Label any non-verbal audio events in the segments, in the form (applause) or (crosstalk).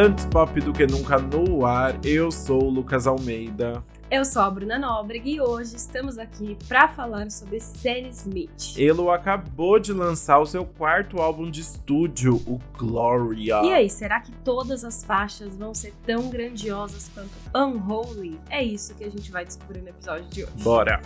Antes pop do que nunca no ar, eu sou o Lucas Almeida. Eu sou a Bruna Nóbrega e hoje estamos aqui para falar sobre Sam Smith. Ele acabou de lançar o seu quarto álbum de estúdio, o Gloria. E aí, será que todas as faixas vão ser tão grandiosas quanto Unholy? É isso que a gente vai descobrir no episódio de hoje. Bora!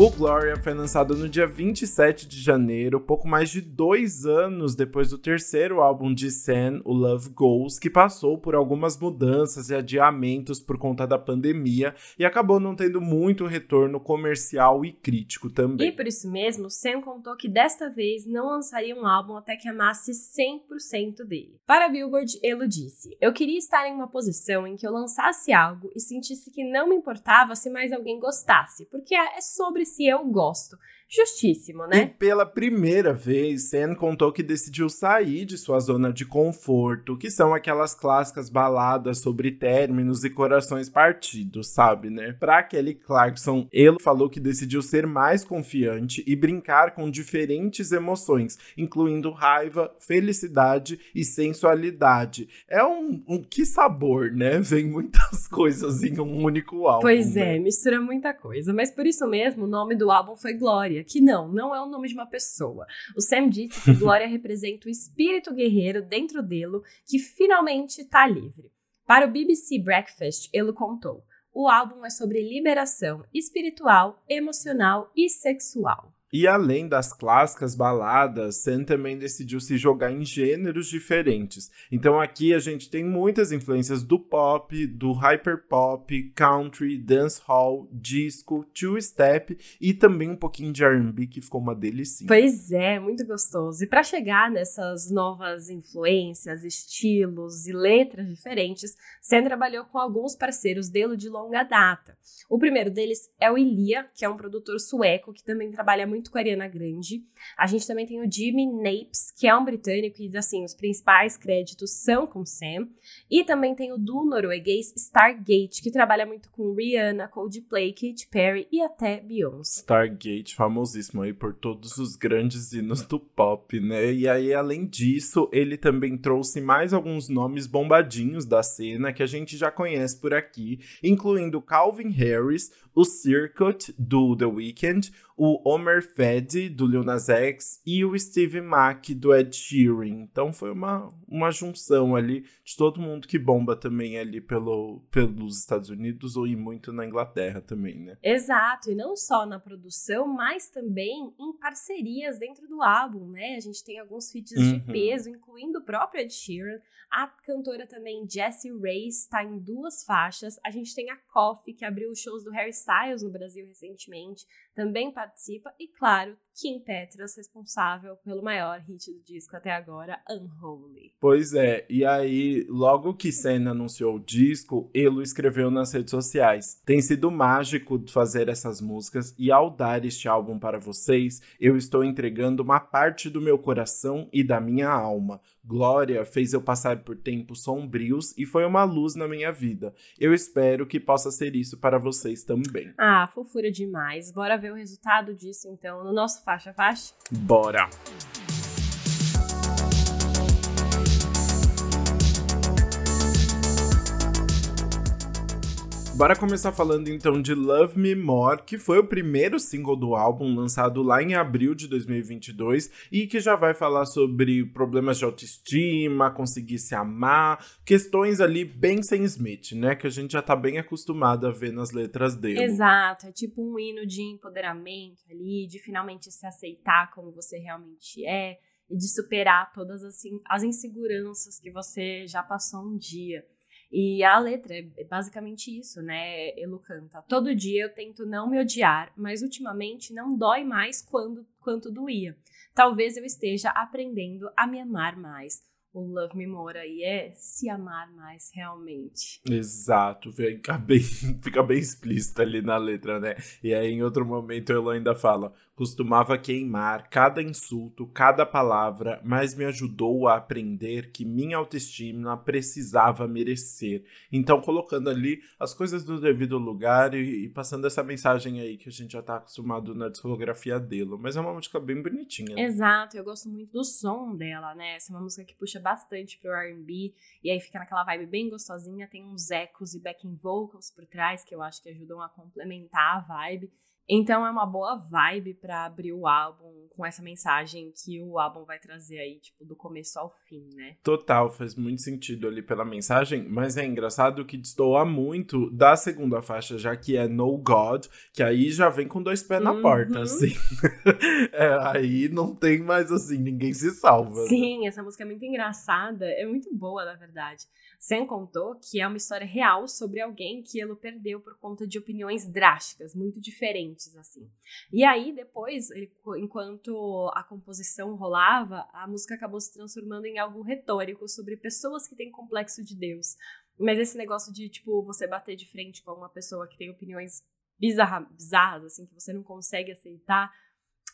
O Gloria foi lançado no dia 27 de janeiro, pouco mais de dois anos depois do terceiro álbum de Sam, o Love Goes, que passou por algumas mudanças e adiamentos por conta da pandemia e acabou não tendo muito retorno comercial e crítico também. E por isso mesmo, Sam contou que desta vez não lançaria um álbum até que amasse 100% dele. Para Billboard, ele disse: Eu queria estar em uma posição em que eu lançasse algo e sentisse que não me importava se mais alguém gostasse, porque é sobre se eu gosto. Justíssimo, né? E pela primeira vez, Sam contou que decidiu sair de sua zona de conforto, que são aquelas clássicas baladas sobre términos e corações partidos, sabe, né? Pra Kelly Clarkson, ele falou que decidiu ser mais confiante e brincar com diferentes emoções, incluindo raiva, felicidade e sensualidade. É um, um que sabor, né? (laughs) Vem muitas coisas em um único álbum. Pois é, né? mistura muita coisa. Mas por isso mesmo, o nome do álbum foi Glória que não, não é o nome de uma pessoa. O Sam disse que (laughs) Glória representa o espírito guerreiro dentro dele que finalmente está livre. Para o BBC Breakfast, ele contou: o álbum é sobre liberação espiritual, emocional e sexual. E além das clássicas baladas, Sam também decidiu se jogar em gêneros diferentes. Então aqui a gente tem muitas influências do pop, do hyperpop, country, dancehall, disco, two-step e também um pouquinho de R&B que ficou uma delícia. Pois é, muito gostoso. E para chegar nessas novas influências, estilos e letras diferentes, Sam trabalhou com alguns parceiros dele de longa data. O primeiro deles é o Ilia, que é um produtor sueco que também trabalha muito muito com a Ariana Grande. A gente também tem o Jimmy Napes, que é um britânico e, assim, os principais créditos são com Sam. E também tem o do norueguês Stargate, que trabalha muito com Rihanna, Coldplay, Katy Perry e até Beyoncé. Stargate, famosíssimo aí por todos os grandes hinos do pop, né? E aí, além disso, ele também trouxe mais alguns nomes bombadinhos da cena que a gente já conhece por aqui, incluindo Calvin Harris, o Circuit do The Weeknd, o Omer Fed do Lil Nas X e o Steve Mack do Ed Sheeran. Então foi uma, uma junção ali de todo mundo que bomba também ali pelo, pelos Estados Unidos ou e muito na Inglaterra também, né? Exato, e não só na produção, mas também em parcerias dentro do álbum, né? A gente tem alguns feats uhum. de peso, incluindo o próprio Ed Sheeran. A cantora também Jessie Ray está em duas faixas. A gente tem a Coffee, que abriu os shows do Harry Styles no Brasil recentemente, também participa. E claro, Kim Petras, responsável pelo maior hit do disco até agora, Unholy. Pois é, e aí, logo que Senna anunciou o disco, Elo escreveu nas redes sociais: Tem sido mágico fazer essas músicas e ao dar este álbum para vocês, eu estou entregando uma parte do meu coração e da minha alma. Glória fez eu passar por tempos sombrios e foi uma luz na minha vida. Eu espero que possa ser isso para vocês também. Ah, fofura demais. Bora ver o resultado disso então no nosso faixa faixa? Bora! Bora começar falando então de Love Me More, que foi o primeiro single do álbum lançado lá em abril de 2022 e que já vai falar sobre problemas de autoestima, conseguir se amar, questões ali bem sem Smith, né? Que a gente já tá bem acostumado a ver nas letras dele. Exato, é tipo um hino de empoderamento ali, de finalmente se aceitar como você realmente é e de superar todas assim, as inseguranças que você já passou um dia. E a letra é basicamente isso, né? Elo canta. Todo dia eu tento não me odiar, mas ultimamente não dói mais quando, quanto doía. Talvez eu esteja aprendendo a me amar mais o Love Me More aí é se amar mais realmente. Exato, fica bem, (laughs) fica bem explícito ali na letra, né? E aí em outro momento ela ainda fala: costumava queimar cada insulto, cada palavra, mas me ajudou a aprender que minha autoestima precisava merecer. Então, colocando ali as coisas no devido lugar e, e passando essa mensagem aí que a gente já tá acostumado na discografia dele. Mas é uma música bem bonitinha. Né? Exato, eu gosto muito do som dela, né? Essa é uma música que puxa bastante pro R&B e aí fica naquela vibe bem gostosinha, tem uns ecos e backing vocals por trás que eu acho que ajudam a complementar a vibe. Então é uma boa vibe para abrir o álbum com essa mensagem que o álbum vai trazer aí, tipo, do começo ao fim, né? Total, faz muito sentido ali pela mensagem, mas é engraçado que destoa muito da segunda faixa, já que é No God, que aí já vem com dois pés uhum. na porta, assim. (laughs) é, aí não tem mais assim, ninguém se salva. Né? Sim, né? essa música é muito engraçada, é muito boa, na verdade. Sam contou que é uma história real sobre alguém que ele perdeu por conta de opiniões drásticas, muito diferentes, assim. E aí, depois, ele, enquanto a composição rolava, a música acabou se transformando em algo retórico sobre pessoas que têm complexo de Deus. Mas esse negócio de, tipo, você bater de frente com uma pessoa que tem opiniões bizarra, bizarras, assim, que você não consegue aceitar,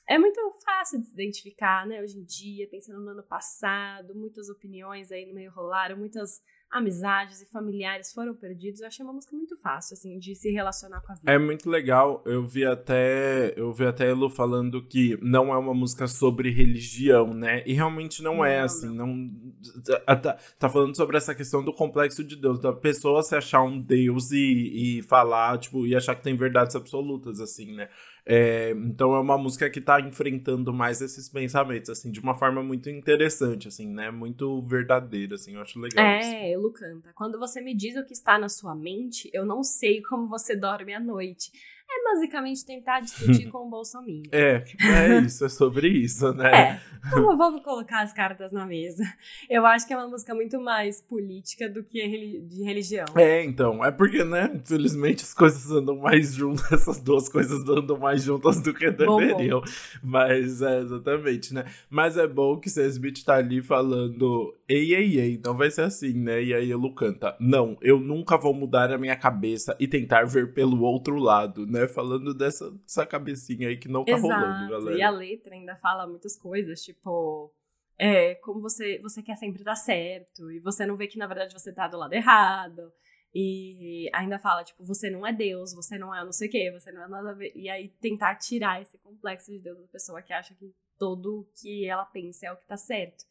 é muito fácil de se identificar, né? Hoje em dia, pensando no ano passado, muitas opiniões aí no meio rolaram, muitas amizades e familiares foram perdidos, eu achei uma música muito fácil, assim, de se relacionar com a vida. É muito legal. Eu vi até, eu vi até Elu falando que não é uma música sobre religião, né? E realmente não, é, não é, assim, não. não tá, tá, falando sobre essa questão do complexo de Deus, da pessoa se achar um Deus e, e falar, tipo, e achar que tem verdades absolutas, assim, né? É, então é uma música que tá enfrentando mais esses pensamentos, assim, de uma forma muito interessante, assim, né? Muito verdadeira, assim, eu acho legal. É, Elu canta. Quando você me diz o que está na sua mente, eu não sei como você dorme à noite é basicamente tentar discutir (laughs) com o Bolsonaro. É, é isso, é sobre isso, né? É, então vamos colocar as cartas na mesa. Eu acho que é uma música muito mais política do que de religião. É, então, é porque, né, infelizmente as coisas andam mais juntas, essas duas coisas andam mais juntas do que deveriam. Bom, bom. Mas, é, exatamente, né? Mas é bom que Sam Smith tá ali falando, ei, ei, ei, não vai ser assim, né? E aí Lu canta, não, eu nunca vou mudar a minha cabeça e tentar ver pelo outro lado, né? Falando dessa, dessa cabecinha aí que não tá Exato. rolando, galera. E a letra ainda fala muitas coisas, tipo, é, como você, você quer sempre dar certo, e você não vê que na verdade você tá do lado errado. E ainda fala, tipo, você não é Deus, você não é não sei o quê, você não é nada a ver. E aí tentar tirar esse complexo de Deus da pessoa que acha que tudo que ela pensa é o que tá certo.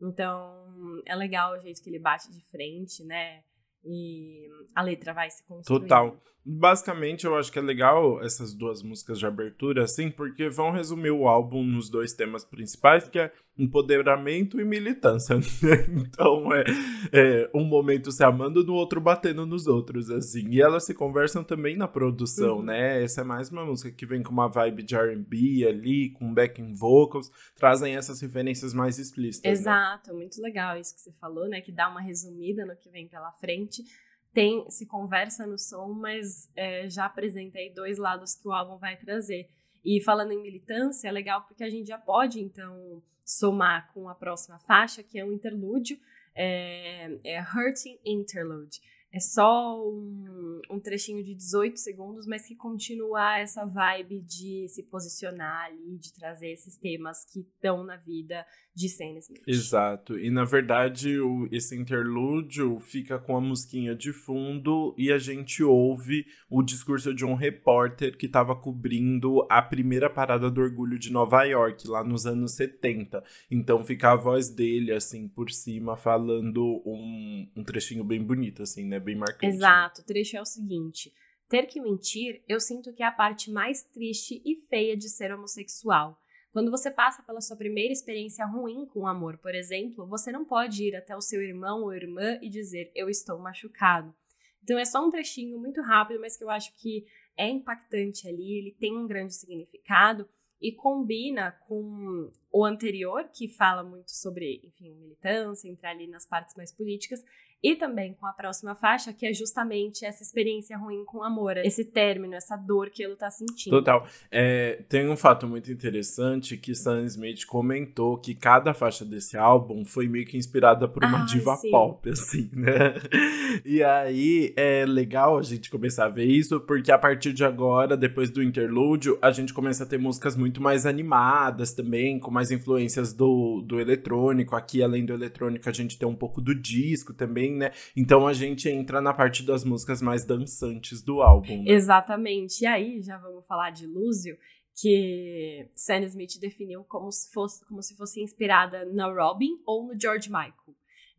Então, é legal o jeito que ele bate de frente, né? E a letra vai se construindo. Total. Basicamente, eu acho que é legal essas duas músicas de abertura, assim, porque vão resumir o álbum nos dois temas principais, que é empoderamento e militância. (laughs) então, é, é, um momento se amando, no outro batendo nos outros, assim. E elas se conversam também na produção, uhum. né? Essa é mais uma música que vem com uma vibe de R&B ali, com backing vocals, trazem essas referências mais explícitas. Né? Exato, né? muito legal isso que você falou, né? Que dá uma resumida no que vem pela frente tem se conversa no som, mas é, já apresenta aí dois lados que o álbum vai trazer. E falando em militância, é legal porque a gente já pode, então, somar com a próxima faixa, que é um interlúdio, é, é Hurting Interlude. É só um, um, trechinho de 18 segundos, mas que continua essa vibe de se posicionar ali, de trazer esses temas que estão na vida de Smith. Exato. E na verdade, o, esse interlúdio fica com a musiquinha de fundo e a gente ouve o discurso de um repórter que estava cobrindo a primeira parada do orgulho de Nova York, lá nos anos 70. Então fica a voz dele, assim, por cima, falando um, um trechinho bem bonito, assim, né? Bem marcante. Né? Exato. Né? O trecho é o seguinte. Ter que mentir, eu sinto que é a parte mais triste e feia de ser homossexual. Quando você passa pela sua primeira experiência ruim com o amor, por exemplo, você não pode ir até o seu irmão ou irmã e dizer eu estou machucado. Então é só um trechinho muito rápido, mas que eu acho que é impactante ali, ele tem um grande significado e combina com o anterior, que fala muito sobre, enfim, militância, entrar ali nas partes mais políticas, e também com a próxima faixa, que é justamente essa experiência ruim com o amor, esse término, essa dor que ele tá sentindo. Total. É, tem um fato muito interessante que Sam Smith comentou que cada faixa desse álbum foi meio que inspirada por uma ah, diva sim. pop, assim, né? E aí é legal a gente começar a ver isso, porque a partir de agora, depois do interlúdio, a gente começa a ter músicas muito muito mais animadas também, com mais influências do, do eletrônico. Aqui, além do eletrônico, a gente tem um pouco do disco também, né? Então a gente entra na parte das músicas mais dançantes do álbum. Né? Exatamente. E aí, já vamos falar de Lúcio, que Sam Smith definiu como se fosse, como se fosse inspirada na Robin ou no George Michael.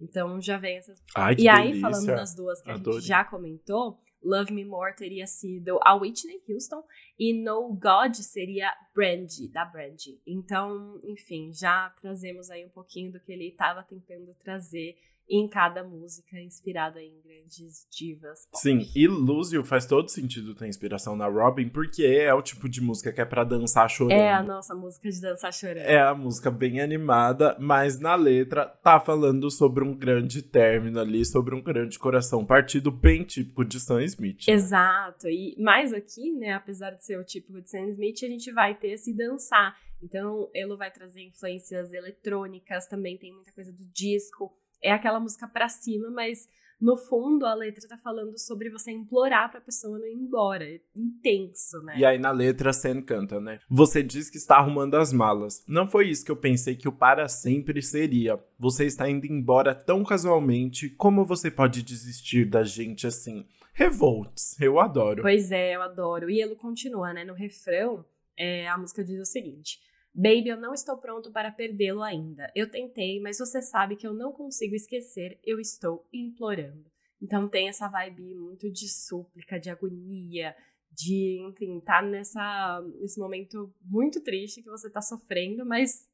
Então já vem essas. Ai, e aí, delícia. falando das duas que Adorei. a gente já comentou, Love Me More teria sido a Whitney Houston e No God seria Brandy, da Brandy. Então, enfim, já trazemos aí um pouquinho do que ele estava tentando trazer em cada música inspirada em grandes divas. Pop. Sim, e Lúcio faz todo sentido ter inspiração na Robin, porque é o tipo de música que é pra dançar chorando. É a nossa música de dançar chorando. É a música bem animada, mas na letra tá falando sobre um grande término ali, sobre um grande coração partido, bem típico de Sam Smith. né? Exato. E mais aqui, né, apesar de ser o típico de Sam Smith, a gente vai ter esse dançar. Então, ele vai trazer influências eletrônicas, também tem muita coisa do disco. É aquela música pra cima, mas no fundo a letra tá falando sobre você implorar pra pessoa não ir embora. É intenso, né? E aí na letra Sam canta, né? Você diz que está arrumando as malas. Não foi isso que eu pensei que o para sempre seria. Você está indo embora tão casualmente. Como você pode desistir da gente assim? Revolts, eu adoro. Pois é, eu adoro. E ele continua, né? No refrão, é, a música diz o seguinte: Baby, eu não estou pronto para perdê-lo ainda. Eu tentei, mas você sabe que eu não consigo esquecer. Eu estou implorando. Então tem essa vibe muito de súplica, de agonia, de, enfim, tá nessa, nesse momento muito triste que você tá sofrendo, mas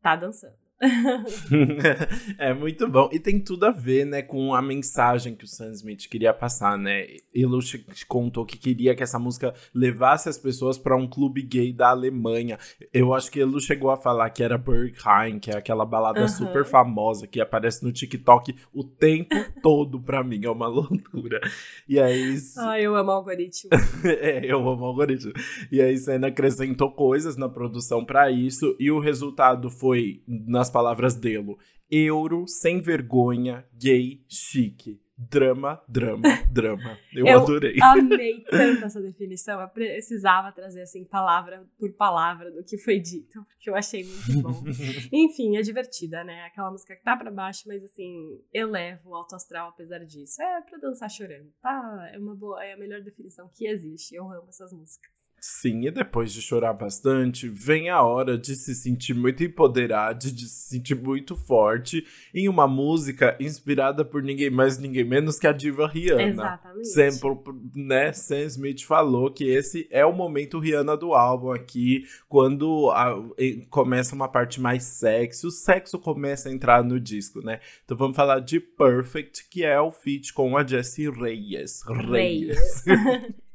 tá dançando. (laughs) é muito bom. E tem tudo a ver, né, com a mensagem que o Sam Smith queria passar, né? Ele contou que queria que essa música levasse as pessoas para um clube gay da Alemanha. Eu acho que ele chegou a falar que era Berghain, que é aquela balada Aham. super famosa que aparece no TikTok o tempo (laughs) todo pra mim. É uma loucura. E aí. Ai, eu amo algoritmo. (laughs) é, eu amo algoritmo. E aí Senna acrescentou coisas na produção pra isso e o resultado foi, nas palavras dele, euro, sem vergonha, gay, chique. Drama, drama, drama. (laughs) Eu, Eu adorei. Amei (laughs) tanto essa definição. Eu precisava trazer assim palavra por palavra do que foi dito, porque eu achei muito bom. (laughs) Enfim, é divertida, né? Aquela música que tá pra baixo, mas assim, eleva o alto astral apesar disso. É pra dançar chorando, tá? É uma boa, é a melhor definição que existe. Eu amo essas músicas. Sim, e depois de chorar bastante, vem a hora de se sentir muito empoderado, de se sentir muito forte em uma música inspirada por ninguém mais, ninguém menos que a diva Rihanna. Exatamente. Sempre, né, Sam Smith falou que esse é o momento Rihanna do álbum aqui, quando a- começa uma parte mais sexy, o sexo começa a entrar no disco, né? Então vamos falar de Perfect, que é o feat com a Jessie Reyes. Reyes. Reyes. (laughs)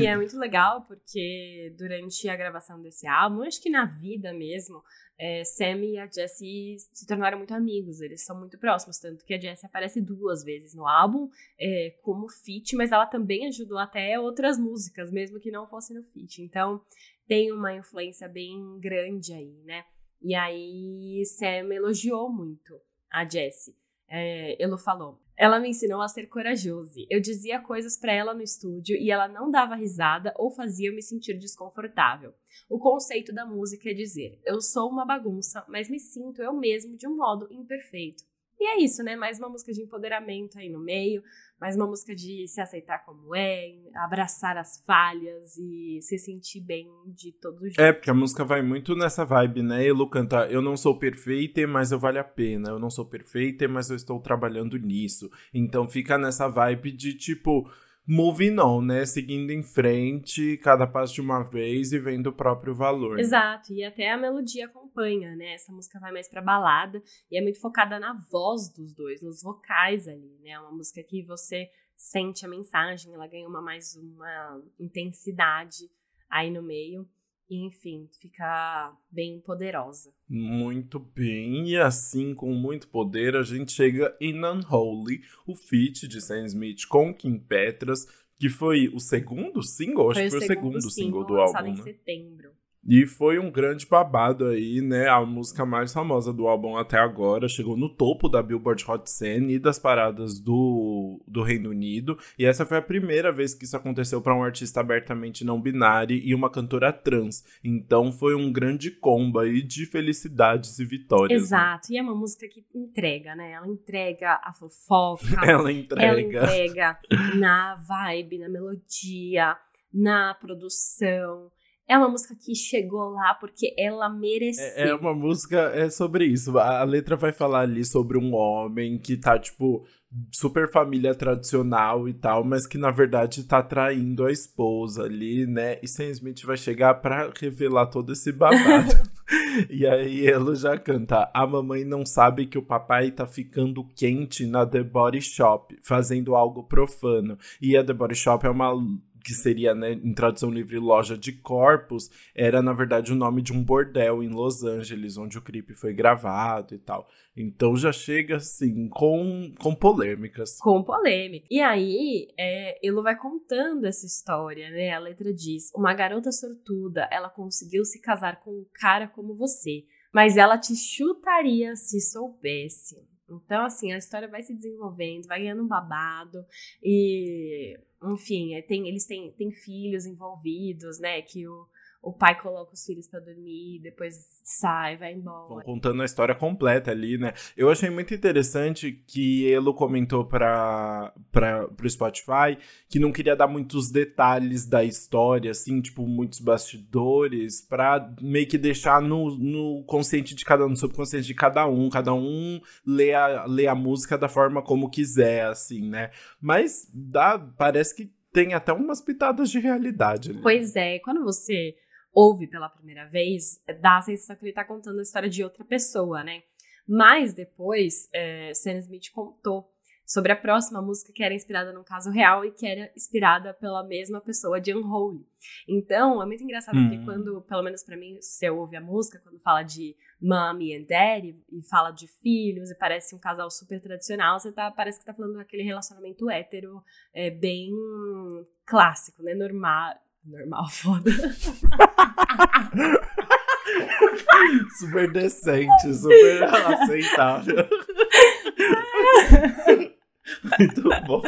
E é muito legal porque durante a gravação desse álbum, acho que na vida mesmo, é, Sam e a Jessie se tornaram muito amigos, eles são muito próximos, tanto que a Jessie aparece duas vezes no álbum é, como feat, mas ela também ajudou até outras músicas, mesmo que não fosse no feat. Então tem uma influência bem grande aí, né? E aí Sam elogiou muito a Jessie. É, falou. Ela me ensinou a ser corajosa. Eu dizia coisas pra ela no estúdio e ela não dava risada ou fazia me sentir desconfortável. O conceito da música é dizer: eu sou uma bagunça, mas me sinto eu mesmo de um modo imperfeito. E é isso, né? Mais uma música de empoderamento aí no meio, mais uma música de se aceitar como é, abraçar as falhas e se sentir bem de todo jeito. É, porque a música vai muito nessa vibe, né? Elo canta, eu não sou perfeita, mas eu vale a pena. Eu não sou perfeita, mas eu estou trabalhando nisso. Então fica nessa vibe de tipo, moving on, né? Seguindo em frente, cada passo de uma vez e vendo o próprio valor. Exato, e até a melodia acompanha, né? Essa música vai mais pra balada e é muito focada na voz dos dois, nos vocais ali, né? É uma música que você sente a mensagem, ela ganha uma mais uma intensidade aí no meio. E, enfim, fica bem poderosa. Muito bem, e assim, com muito poder, a gente chega em Unholy, o feat de Sam Smith com Kim Petras, que foi o segundo single? Acho que foi o segundo single do lançado álbum, em né? setembro. E foi um grande babado aí, né? A música mais famosa do álbum até agora chegou no topo da Billboard Hot 100 e das paradas do, do Reino Unido. E essa foi a primeira vez que isso aconteceu para um artista abertamente não binário e uma cantora trans. Então foi um grande combo aí de felicidades e vitórias. Né? Exato. Né? E é uma música que entrega, né? Ela entrega a fofoca. (laughs) ela entrega. Ela entrega na vibe, na melodia, na produção é uma música que chegou lá porque ela mereceu. É, é uma música é sobre isso. A, a, letra vai falar ali sobre um homem que tá, tipo, super família tradicional e tal, mas que na verdade tá traindo a esposa ali, né? E Sam Smith vai chegar para revelar todo esse babado. (laughs) e aí ela já canta: A mamãe não sabe que o papai tá ficando quente na The Body Shop, fazendo algo profano. E a The Body Shop é uma que seria, né, em tradução livre, loja de corpos, era na verdade o nome de um bordel em Los Angeles, onde o clipe foi gravado e tal. Então já chega assim, com, com polêmicas. Com polêmica. E aí, é, ele vai contando essa história, né? A letra diz: Uma garota sortuda, ela conseguiu se casar com um cara como você, mas ela te chutaria se soubesse. Então, assim, a história vai se desenvolvendo, vai ganhando um babado e enfim, é, tem, eles têm, têm filhos envolvidos, né? Que o, o pai coloca os filhos para dormir, depois sai, vai embora. Vão contando a história completa ali, né? Eu achei muito interessante que ele comentou para o Spotify que não queria dar muitos detalhes da história, assim, tipo, muitos bastidores, para meio que deixar no, no consciente de cada um, no subconsciente de cada um, cada um lê a, lê a música da forma como quiser, assim, né? Mas dá, parece que tem até umas pitadas de realidade ali. Pois é, quando você ouve pela primeira vez, dá a sensação que ele está contando a história de outra pessoa, né? Mas depois, é, Sam Smith contou sobre a próxima música que era inspirada num caso real e que era inspirada pela mesma pessoa de Unholy. Então, é muito engraçado hum. porque quando, pelo menos para mim, você ouve a música, quando fala de mommy and daddy e fala de filhos e parece um casal super tradicional, você tá, parece que tá falando daquele relacionamento hétero é, bem clássico, né? Normal, Normal, (laughs) foda. super decente, super aceitável. Muito bom.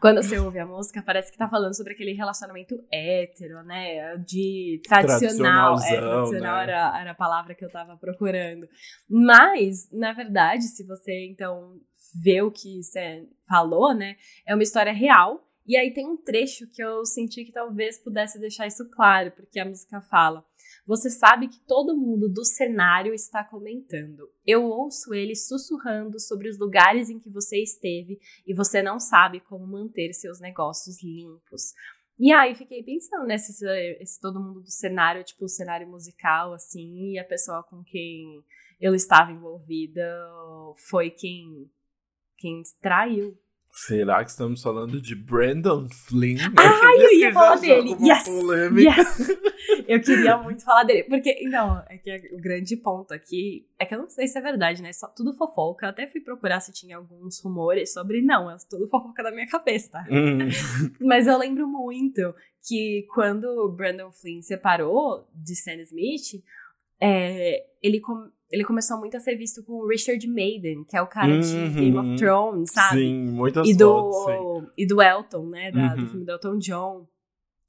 Quando você ouve a música, parece que tá falando sobre aquele relacionamento hétero, né? De tradicional. É, tradicional né? era, era a palavra que eu tava procurando. Mas, na verdade, se você então vê o que você falou, né? É uma história real e aí tem um trecho que eu senti que talvez pudesse deixar isso claro, porque a música fala: Você sabe que todo mundo do cenário está comentando. Eu ouço eles sussurrando sobre os lugares em que você esteve e você não sabe como manter seus negócios limpos. E aí fiquei pensando, né, se, esse todo mundo do cenário, tipo o cenário musical, assim, e a pessoa com quem eu estava envolvida foi quem, quem traiu Será que estamos falando de Brandon Flynn? Ah, eu, eu ia falar dele. Yes, yes. (laughs) Eu queria muito falar dele. Porque, não, é que o grande ponto aqui é que eu não sei se é verdade, né? Só tudo fofoca. Eu até fui procurar se tinha alguns rumores sobre. Não, é tudo fofoca da minha cabeça, tá? Hum. (laughs) Mas eu lembro muito que quando o Brandon Flynn separou de Sam Smith, é, ele, com, ele começou muito a ser visto com o Richard Maiden, que é o cara uhum. de Game of Thrones, sabe? Sim, muitas e do, fotos. E do Elton, né? Da, uhum. Do filme do Elton John.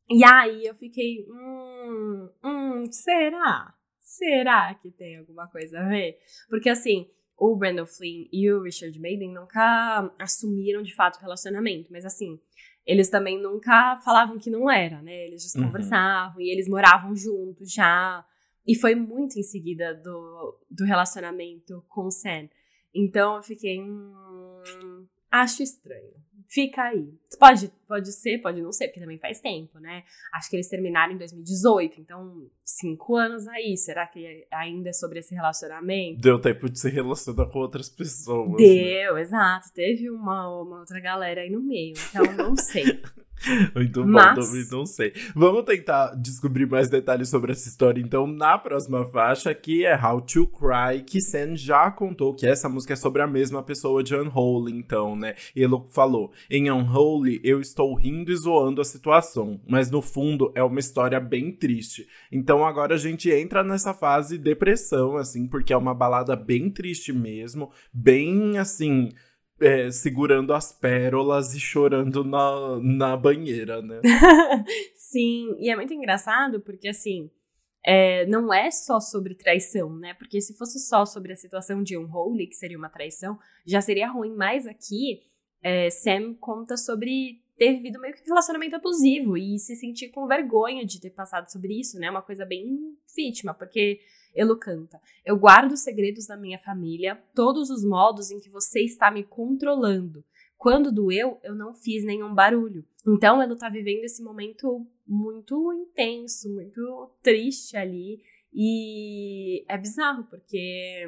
E aí eu fiquei, hum, hum, será? Será que tem alguma coisa a ver? Porque assim, o Brandon Flynn e o Richard Maiden nunca assumiram de fato o relacionamento, mas assim, eles também nunca falavam que não era, né? Eles just uhum. conversavam e eles moravam juntos já. E foi muito em seguida do, do relacionamento com o Sam. Então eu fiquei. Hum, acho estranho. Fica aí. Pode, pode ser, pode não ser, porque também faz tempo, né? Acho que eles terminaram em 2018, então cinco anos aí. Será que ainda é sobre esse relacionamento? Deu tempo de se relacionar com outras pessoas. Né? Deu, né? exato. Teve uma, uma outra galera aí no meio, então não sei. (laughs) Muito bom, Mas... também não sei. Vamos tentar descobrir mais detalhes sobre essa história, então, na próxima faixa, que é How to Cry, que Sam já contou que essa música é sobre a mesma pessoa de Unholy, então, né? Ele falou: Em Unholy, eu estou rindo e zoando a situação, mas no fundo é uma história bem triste. Então agora a gente entra nessa fase depressão, assim, porque é uma balada bem triste mesmo, bem assim. É, segurando as pérolas e chorando na, na banheira, né? (laughs) Sim, e é muito engraçado porque assim é, não é só sobre traição, né? Porque se fosse só sobre a situação de Unholy, que seria uma traição, já seria ruim. Mas aqui, é, Sam conta sobre ter vivido meio que um relacionamento abusivo e se sentir com vergonha de ter passado sobre isso, né? Uma coisa bem vítima, porque Elo canta: Eu guardo os segredos da minha família, todos os modos em que você está me controlando. Quando doeu, eu não fiz nenhum barulho. Então, Elo tá vivendo esse momento muito intenso, muito triste ali. E é bizarro, porque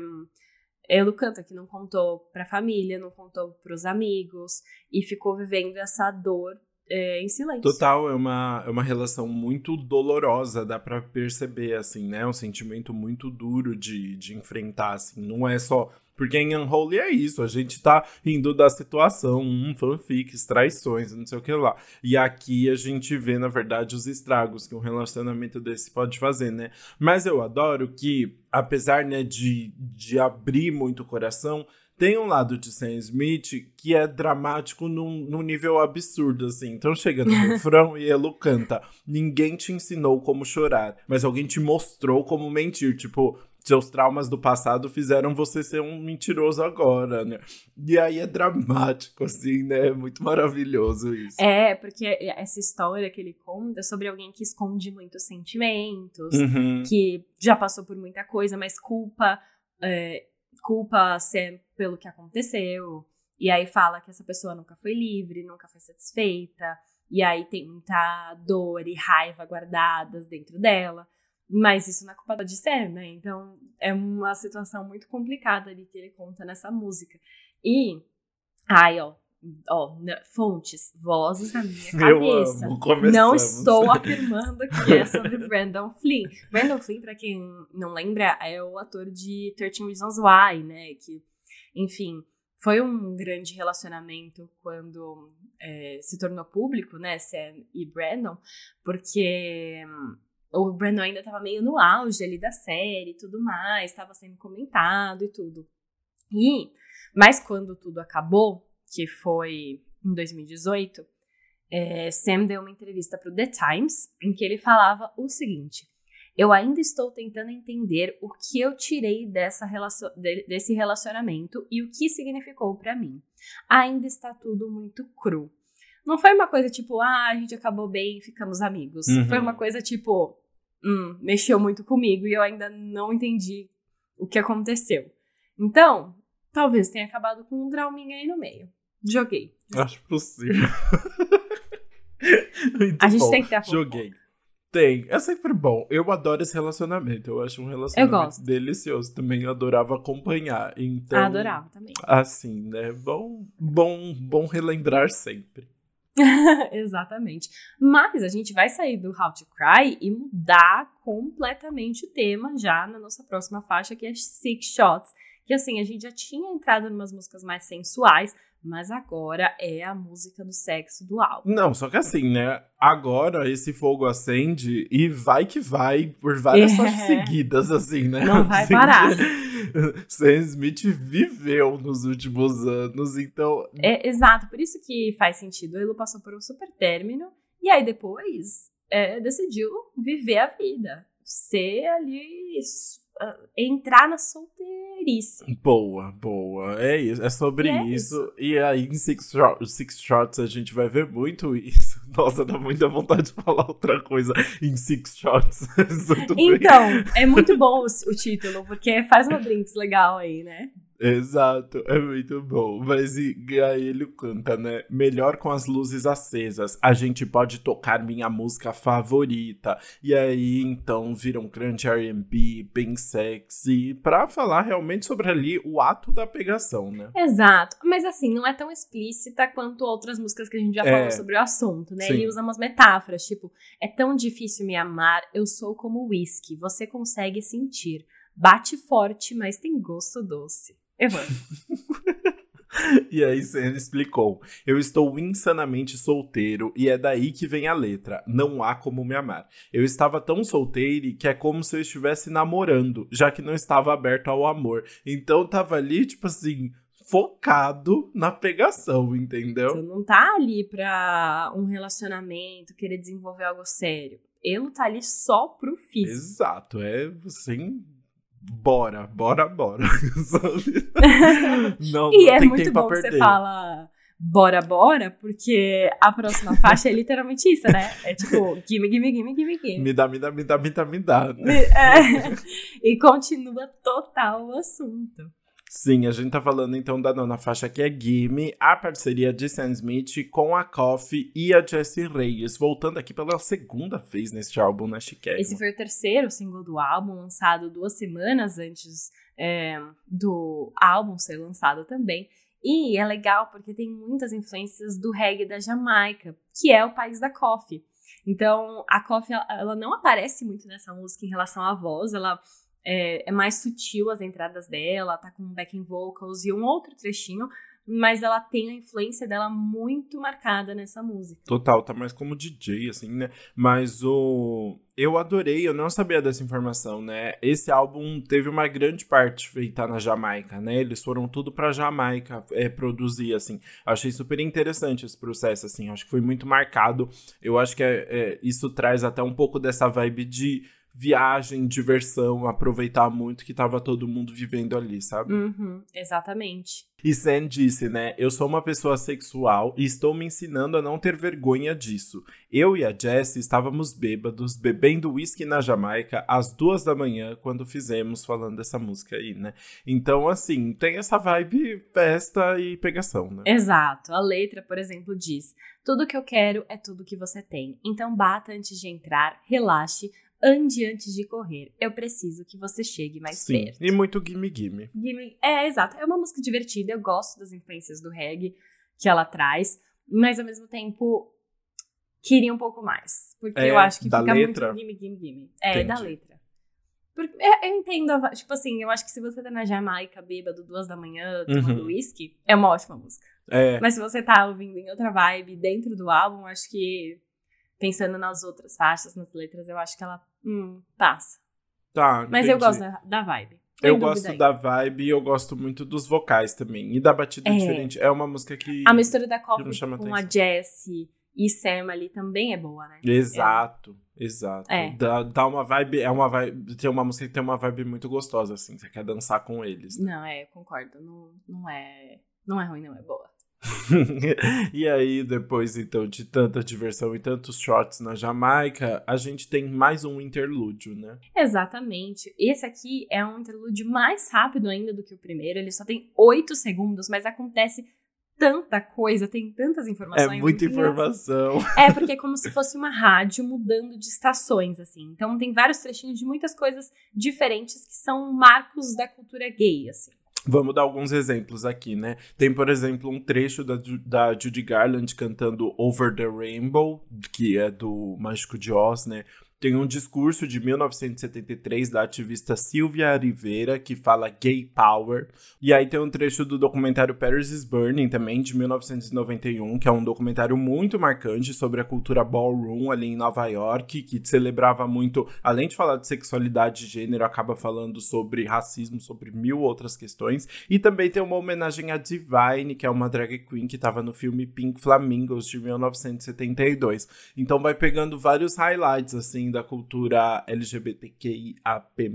Elo canta que não contou pra família, não contou pros amigos, e ficou vivendo essa dor é, em silêncio. Total, é uma, é uma relação muito dolorosa, dá para perceber, assim, né? Um sentimento muito duro de, de enfrentar, assim. Não é só porque em Unholy é isso, a gente tá rindo da situação, um fanfics, traições, não sei o que lá. E aqui a gente vê, na verdade, os estragos que um relacionamento desse pode fazer, né? Mas eu adoro que, apesar, né, de, de abrir muito o coração, tem um lado de Sam Smith que é dramático num, num nível absurdo, assim. Então chega no (laughs) refrão e Elo canta: Ninguém te ensinou como chorar, mas alguém te mostrou como mentir. Tipo, seus traumas do passado fizeram você ser um mentiroso agora, né? E aí é dramático, assim, né? É muito maravilhoso isso. É, porque essa história que ele conta é sobre alguém que esconde muitos sentimentos, uhum. que já passou por muita coisa, mas culpa, é, culpa ser pelo que aconteceu. E aí fala que essa pessoa nunca foi livre, nunca foi satisfeita. E aí tem muita dor e raiva guardadas dentro dela. Mas isso não é culpa de ser, né? Então é uma situação muito complicada ali que ele conta nessa música. E, ai, ó, ó, fontes, vozes na minha (laughs) cabeça. não estou afirmando que é sobre (laughs) Brandon Flynn. Brandon Flynn, para quem não lembra, é o ator de 13 Reasons Why, né? Que, enfim, foi um grande relacionamento quando é, se tornou público, né? Sam e Brandon, porque o Brandon ainda estava meio no auge ali da série e tudo mais, estava sendo comentado e tudo. E, mas quando tudo acabou, que foi em 2018, é, Sam deu uma entrevista para o The Times em que ele falava o seguinte: Eu ainda estou tentando entender o que eu tirei dessa relacion desse relacionamento e o que significou para mim. Ainda está tudo muito cru. Não foi uma coisa tipo, ah, a gente acabou bem e ficamos amigos. Uhum. Foi uma coisa tipo, hum, mexeu muito comigo e eu ainda não entendi o que aconteceu. Então, talvez tenha acabado com um trauminha aí no meio. Joguei. Acho possível. (laughs) a gente bom. tem que ter a Joguei. Tem. É sempre bom. Eu adoro esse relacionamento. Eu acho um relacionamento delicioso. Também adorava acompanhar. Então, adorava também. Assim, né? Bom, bom, bom relembrar sempre. (laughs) Exatamente. Mas a gente vai sair do How to Cry e mudar completamente o tema já na nossa próxima faixa, que é Six Shots. Que assim, a gente já tinha entrado em umas músicas mais sensuais, mas agora é a música do sexo do álbum. Não, só que assim, né? Agora esse fogo acende e vai que vai por várias é. seguidas, assim, né? Não vai assim, parar. (laughs) Sam Smith viveu nos últimos anos, então. É, exato, por isso que faz sentido. Ele passou por um super término e aí depois é, decidiu viver a vida. Ser ali entrar na solteirice. Boa, boa. É isso. É sobre é isso. isso. E aí em Six, Six Shots a gente vai ver muito isso. (laughs) Nossa, dá muita vontade de falar outra coisa em Six Shots. (laughs) então, é muito bom o, o, título, porque faz uma drinks legal aí, né? Exato, é muito bom. Mas e, aí ele canta, né? Melhor com as luzes acesas. A gente pode tocar minha música favorita. E aí, então, vira um grande RB, bem sexy, pra falar realmente sobre ali o ato da pegação, né? Exato. Mas assim, não é tão explícita quanto outras músicas que a gente já falou é, sobre o assunto, né? Sim. Ele usa umas metáforas, tipo, é tão difícil me amar, eu sou como whisky, você consegue sentir. Bate forte, mas tem gosto doce. Evandro. (laughs) E aí Senna explicou: Eu estou insanamente solteiro e é daí que vem a letra. Não há como me amar. Eu estava tão solteiro que é como se eu estivesse namorando, já que não estava aberto ao amor. Então tava ali, tipo assim, focado na pegação, entendeu? Tu não tá ali pra um relacionamento, querer desenvolver algo sério. Ele tá ali só pro físico. Exato, é assim bora, bora, bora. (laughs) (laughs) não, e não é tem muito tempo bom que você fala bora, bora, porque a próxima faixa é literalmente isso, né? É tipo, gimme, gimme, gimme, gimme, gimme. Me dá, me dá, me dá, me dá, me dá. (laughs) É, e continua total o assunto. Sim, a gente tá falando então da nona faixa que é Gimme, a parceria de Sam Smith com a Coffee e a Jessie Reyes, voltando aqui pela segunda vez neste álbum na Chicago. Esse foi o terceiro single do álbum, lançado duas semanas antes é, do álbum ser lançado também. E é legal porque tem muitas influências do reggae da Jamaica, que é o país da Coffee. Então, a Coffee, ela não aparece muito nessa música em relação à voz, ela é, é, mais sutil as entradas dela, tá com backing vocals e um outro trechinho, mas ela tem a influência dela muito marcada nessa música. Total, tá mais como DJ, assim, né? Mas o. Eu adorei, eu não sabia dessa informação, né? Esse álbum teve uma grande parte feita na Jamaica, né? Eles foram tudo pra Jamaica é, produzir, assim. Achei super interessante esse processo, assim. Acho que foi muito marcado. Eu acho que é, é, isso traz até um pouco dessa vibe de viagem, diversão, aproveitar muito que tava todo mundo vivendo ali, sabe? Uhum, exatamente. E Sam disse, né? Eu sou uma pessoa sexual e estou me ensinando a não ter vergonha disso. Eu e a Jessie estávamos bêbados, bebendo whisky na Jamaica às duas da manhã quando fizemos falando dessa música aí, né? Então, assim, tem essa vibe festa e pegação, né? Exato. A letra, por exemplo, diz: Tudo que eu quero é tudo que você tem. Então bata antes de entrar, relaxe, ande antes de correr. Eu preciso que você chegue mais Sim, perto. E muito gimme gimme. gimme. É, exato. É uma música divertida. Eu gosto das influências do reggae que ela traz, mas ao mesmo tempo queria um pouco mais. Porque é, eu acho que fica letra? muito gimme, gimme, gimme. É, Entendi. da letra. Porque, é, eu entendo, tipo assim, eu acho que se você tá na Jamaica bêbado duas da manhã tomando uísque, uhum. é uma ótima música. É. Mas se você tá ouvindo em outra vibe dentro do álbum, acho que pensando nas outras faixas, nas letras, eu acho que ela hum, passa. Tá, Mas eu gosto da, da vibe. Eu gosto aí. da vibe e eu gosto muito dos vocais também. E da batida é. diferente. É uma música que. A mistura da Coffee com a Jessie e Sam ali também é boa, né? Exato, é. exato. É. Dá, dá uma vibe. É uma vibe. Tem uma música que tem uma vibe muito gostosa, assim. Você quer dançar com eles. Né? Não, é, concordo. Não, não é. Não é ruim, não, é boa. (laughs) e aí, depois então de tanta diversão e tantos shots na Jamaica, a gente tem mais um interlúdio, né? Exatamente. Esse aqui é um interlúdio mais rápido ainda do que o primeiro. Ele só tem oito segundos, mas acontece tanta coisa, tem tantas informações. É muita informação. (laughs) É, porque é como se fosse uma rádio mudando de estações, assim. Então tem vários trechinhos de muitas coisas diferentes que são marcos da cultura gay, assim. Vamos dar alguns exemplos aqui, né? Tem, por exemplo, um trecho da, da Judy Garland cantando Over the Rainbow, que é do Mágico de Oz, né? Tem um discurso de 1973 da ativista Silvia Rivera que fala gay power. E aí tem um trecho do documentário Paris is Burning também, de 1991, que é um documentário muito marcante sobre a cultura ballroom ali em Nova York, que celebrava muito, além de falar de sexualidade e gênero, acaba falando sobre racismo, sobre mil outras questões. E também tem uma homenagem a Divine, que é uma drag queen que estava no filme Pink Flamingos de 1972. Então vai pegando vários highlights assim da cultura LGBTQIAP+,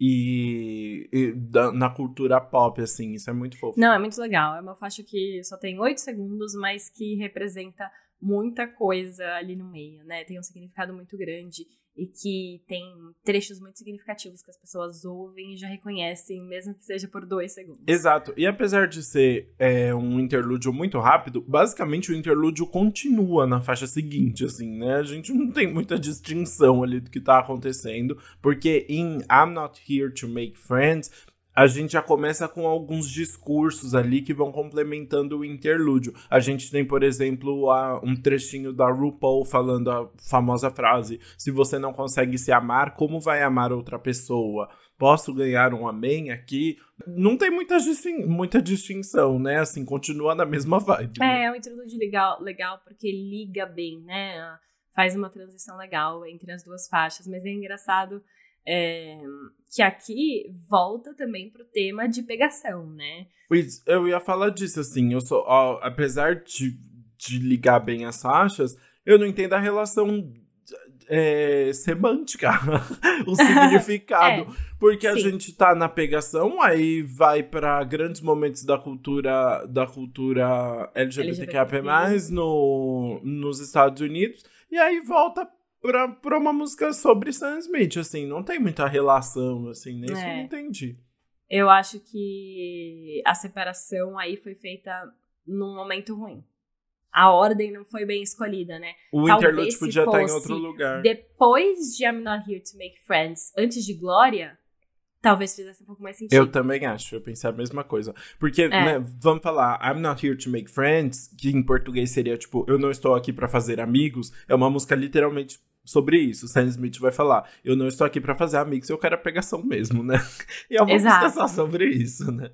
e, e da, na cultura pop, assim, isso é muito fofo. Não, é muito legal. É uma faixa que só tem oito segundos, mas que representa muita coisa ali no meio, né? Tem um significado muito grande e que tem trechos muito significativos que as pessoas ouvem e já reconhecem, mesmo que seja por dois segundos. Exato. E apesar de ser é, um interlúdio muito rápido, basicamente o interlúdio continua na faixa seguinte, assim, né? A gente não tem muita distinção ali do que tá acontecendo, porque em I'm Not Here to Make Friends a gente já começa com alguns discursos ali que vão complementando o interlúdio. A gente tem, por exemplo, a, um trechinho da RuPaul falando a famosa frase: Se você não consegue se amar, como vai amar outra pessoa? posso ganhar um amém aqui. Não tem muita, distin muita distinção, né? Assim, continua na mesma vibe. É, é um interlúdio legal, legal porque liga bem, né? Faz uma transição legal entre as duas faixas, mas é engraçado é, que aqui volta também pro tema de pegação, né? Eu ia falar disso, assim, eu sou, ó, apesar de, de ligar bem as faixas, eu não entendo a relação é, semântica, (laughs) o (laughs) significado. é, porque a gente tá na pegação, aí vai para grandes momentos da cultura da cultura LGBTQIA+, no, nos Estados Unidos, e aí volta pra, pra uma música sobre Sam Smith, assim, não tem muita relação, assim, nem isso eu não é. entendi. Eu acho que a separação aí foi feita num momento ruim a ordem não foi bem escolhida, né? O Talvez interlude podia estar em outro lugar. Depois de I'm Not Here to Make Friends, antes de Glória, talvez fizesse um pouco mais sentido. Eu também acho, eu pensei a mesma coisa. Porque, é. né, vamos falar, I'm Not Here to Make Friends, que em português seria tipo, eu não estou aqui para fazer amigos, é uma música literalmente sobre isso. Sam Smith vai falar, eu não estou aqui para fazer amigos, eu quero a pegação mesmo, né? (laughs) E é uma Exato. música só sobre isso, né?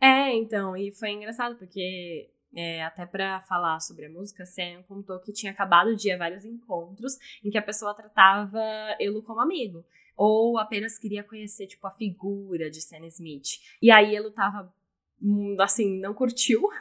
É, então, e foi engraçado porque é, até para falar sobre a música, Sam contou que tinha acabado de ir a vários encontros em que a pessoa tratava Elo como amigo. Ou apenas queria conhecer, tipo, a figura de Sam Smith. E aí Elo tava, hum, assim, não curtiu. (laughs)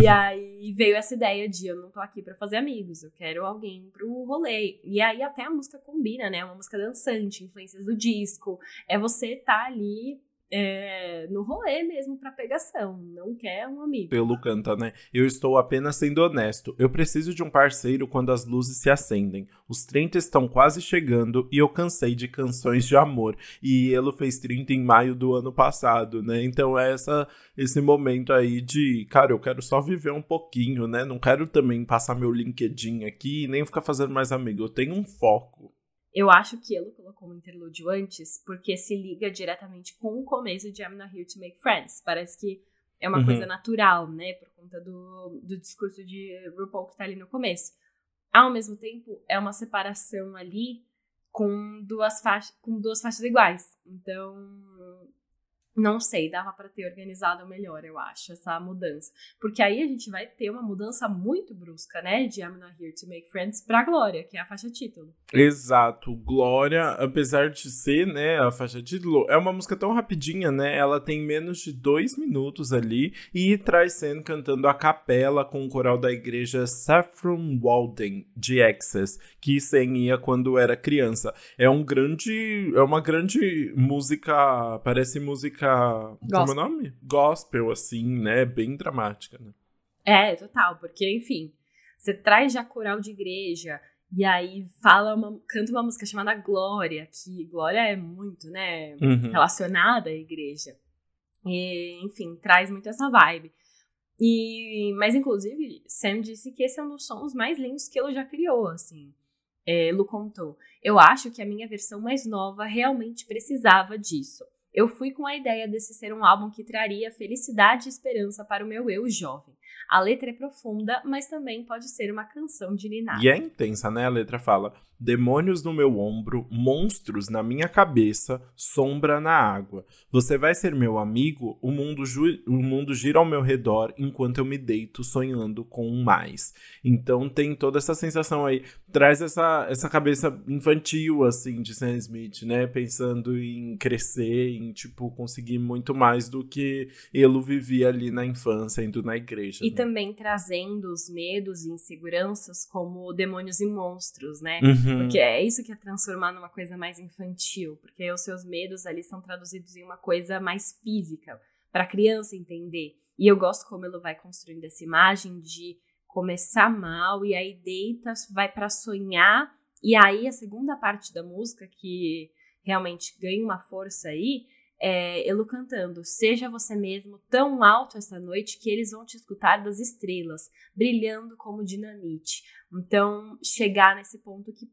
E aí veio essa ideia de eu não tô aqui para fazer amigos, eu quero alguém pro rolê. E aí até a música combina, né? É uma música dançante, influências do disco. É você tá ali é, no rolê mesmo para pegação, não quer um amigo. Pelo canta, né? Eu estou apenas sendo honesto. Eu preciso de um parceiro quando as luzes se acendem. Os 30 estão quase chegando e eu cansei de canções de amor. E ele fez 30 em maio do ano passado, né? Então é essa, esse momento aí de, cara, eu quero só viver um pouquinho, né? Não quero também passar meu LinkedIn aqui nem ficar fazendo mais amigo. Eu tenho um foco. Eu acho que ele colocou um interlúdio antes, porque se liga diretamente com o começo de I'm Not Here to Make Friends. Parece que é uma uhum. coisa natural, né? Por conta do, do discurso de RuPaul que tá ali no começo. Ao mesmo tempo, é uma separação ali com duas, faixas, com duas faixas iguais. Então, não sei, dava para ter organizado melhor, eu acho, essa mudança. Porque aí a gente vai ter uma mudança muito brusca, né? De I'm Not Here to Make Friends pra Glória, que é a faixa título. Exato. Glória, apesar de ser, né, a faixa título, é uma música tão rapidinha, né? Ela tem menos de dois minutos ali e traz Sam cantando a capela com o coral da igreja Saffron Walden de Excess, que Sam ia quando era criança. É um grande, é uma grande música, parece música música. Gospel. Como é o nome? Gospel, assim, né? Bem dramática, né? É, total, porque, enfim, você traz já coral de igreja e aí fala uma, canta uma música chamada Glória, que Glória é muito, né, uhum. relacionada à igreja. E, enfim, traz muito essa vibe. E, mas, inclusive, Sam disse que esse é um dos sons mais lindos que ele já criou, assim. É, Lu contou. Eu acho que a minha versão mais nova realmente precisava disso. Eu fui com a ideia desse ser um álbum que traria felicidade e esperança para o meu eu jovem. A letra é profunda, mas também pode ser uma canção de ninar. E é intensa, né? A letra fala: Demônios no meu ombro, monstros na minha cabeça, sombra na água. Você vai ser meu amigo? O mundo, o mundo gira ao meu redor enquanto eu me deito sonhando com mais. Então tem toda essa sensação aí. Traz essa, essa cabeça infantil, assim, de Sam Smith, né? Pensando em crescer, em, tipo, conseguir muito mais do que ele vivia ali na infância, indo na igreja. E né? também trazendo os medos e inseguranças como demônios e monstros, né? Uhum. Uhum. Porque é isso que é transformar numa coisa mais infantil, porque os seus medos ali são traduzidos em uma coisa mais física, para a criança entender. E eu gosto como ele vai construindo essa imagem de começar mal e aí deita, vai para sonhar, e aí a segunda parte da música que realmente ganha uma força aí é, Elo cantando: Seja você mesmo tão alto esta noite que eles vão te escutar das estrelas, brilhando como dinamite. Então, chegar nesse ponto que,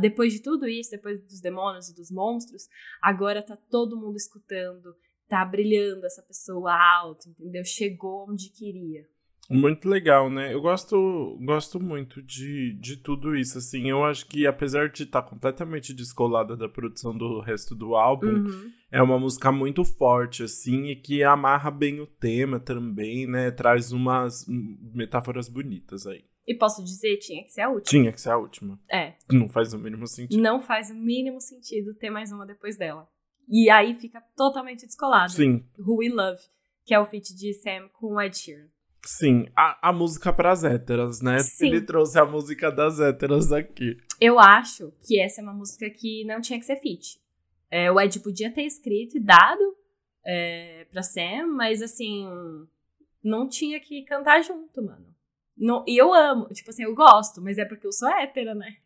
depois de tudo isso, depois dos demônios e dos monstros, agora tá todo mundo escutando, tá brilhando essa pessoa alto, entendeu? Chegou onde queria. Muito legal, né? Eu gosto, gosto muito de, de tudo isso, assim. Eu acho que, apesar de estar tá completamente descolada da produção do resto do álbum, uhum. é uma música muito forte, assim, e que amarra bem o tema também, né? Traz umas metáforas bonitas aí. E posso dizer, tinha que ser a última. Tinha que ser a última. É. Não faz o mínimo sentido. Não faz o mínimo sentido ter mais uma depois dela. E aí fica totalmente descolado. Sim. Who We Love, que é o feat de Sam com Ed Sheeran. Sim, a, a música pras héteras, né? Sim. Ele trouxe a música das héteras aqui. Eu acho que essa é uma música que não tinha que ser feat. É, o Ed podia ter escrito e dado é, pra Sam, mas assim, não tinha que cantar junto, mano. Não, e eu amo, tipo assim, eu gosto, mas é porque eu sou hétera, né?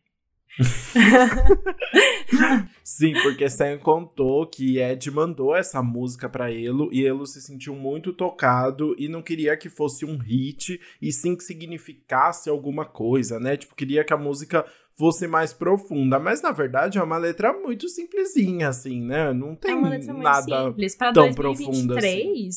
(laughs) Sim, porque Sam contou que Ed mandou essa música para Elo e Elo se sentiu muito tocado e não queria que fosse um hit e sim que significasse alguma coisa, né? Tipo, queria que a música fosse mais profunda, mas na verdade é uma letra muito simplesinha assim, né? Não tem é nada simples. Pra tão 2023, profundo assim.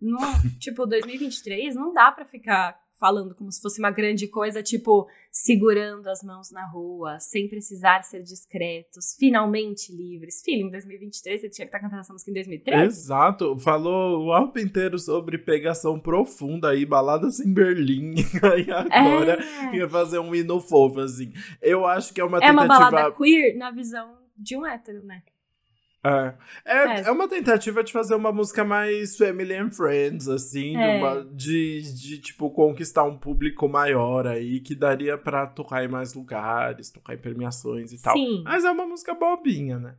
No, tipo, 2023 não dá para ficar falando como se fosse uma grande coisa, tipo, segurando as mãos na rua, sem precisar ser discretos, finalmente livres. Filho, em 2023 você tinha que estar cantando essa música em 2003? Exato, falou o álbum inteiro sobre pegação profunda aí, baladas em Berlim, (laughs) aí agora é. ia fazer um hino fofo, assim. Eu acho que é uma tentativa... É uma balada queer na visão de um hétero, né? É. É, é. é. uma tentativa de fazer uma música mais family and friends, assim, é. de, uma, de, de, tipo, conquistar um público maior aí, que daria pra tocar em mais lugares, tocar em premiações e tal. Sim. Mas é uma música bobinha, né?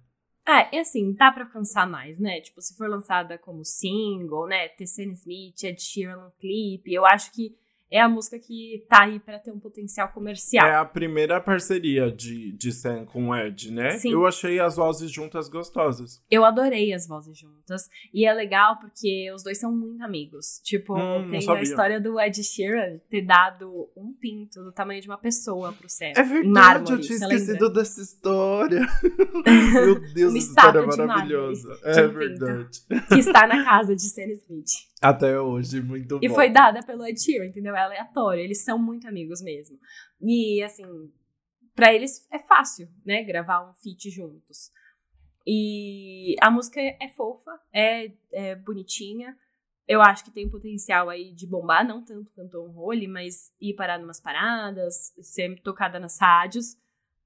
É, e assim, dá pra alcançar mais, né? Tipo, se for lançada como single, né? Ter Sam Smith, Ed Sheeran no clipe, eu acho que é a música que tá aí para ter um potencial comercial. É a primeira parceria de, de Sam com Ed, né? Sim. Eu achei as vozes juntas gostosas. Eu adorei as vozes juntas. E é legal porque os dois são muito amigos. Tipo, hum, tem a história do Ed Sheeran ter dado um pinto do tamanho de uma pessoa pro Sam. É verdade, mármore, eu tinha esquecido lembra? dessa história. (laughs) Meu Deus, essa história é maravilhosa. É verdade. Que está na casa de Sam Smith. Até hoje, muito e bom. E foi dada pelo Ed Sheeran, entendeu? É aleatório. Eles são muito amigos mesmo. E, assim, para eles é fácil, né? Gravar um feat juntos. E a música é fofa, é, é bonitinha. Eu acho que tem potencial aí de bombar, não tanto cantor um role, mas ir parar numas paradas, ser tocada nas rádios.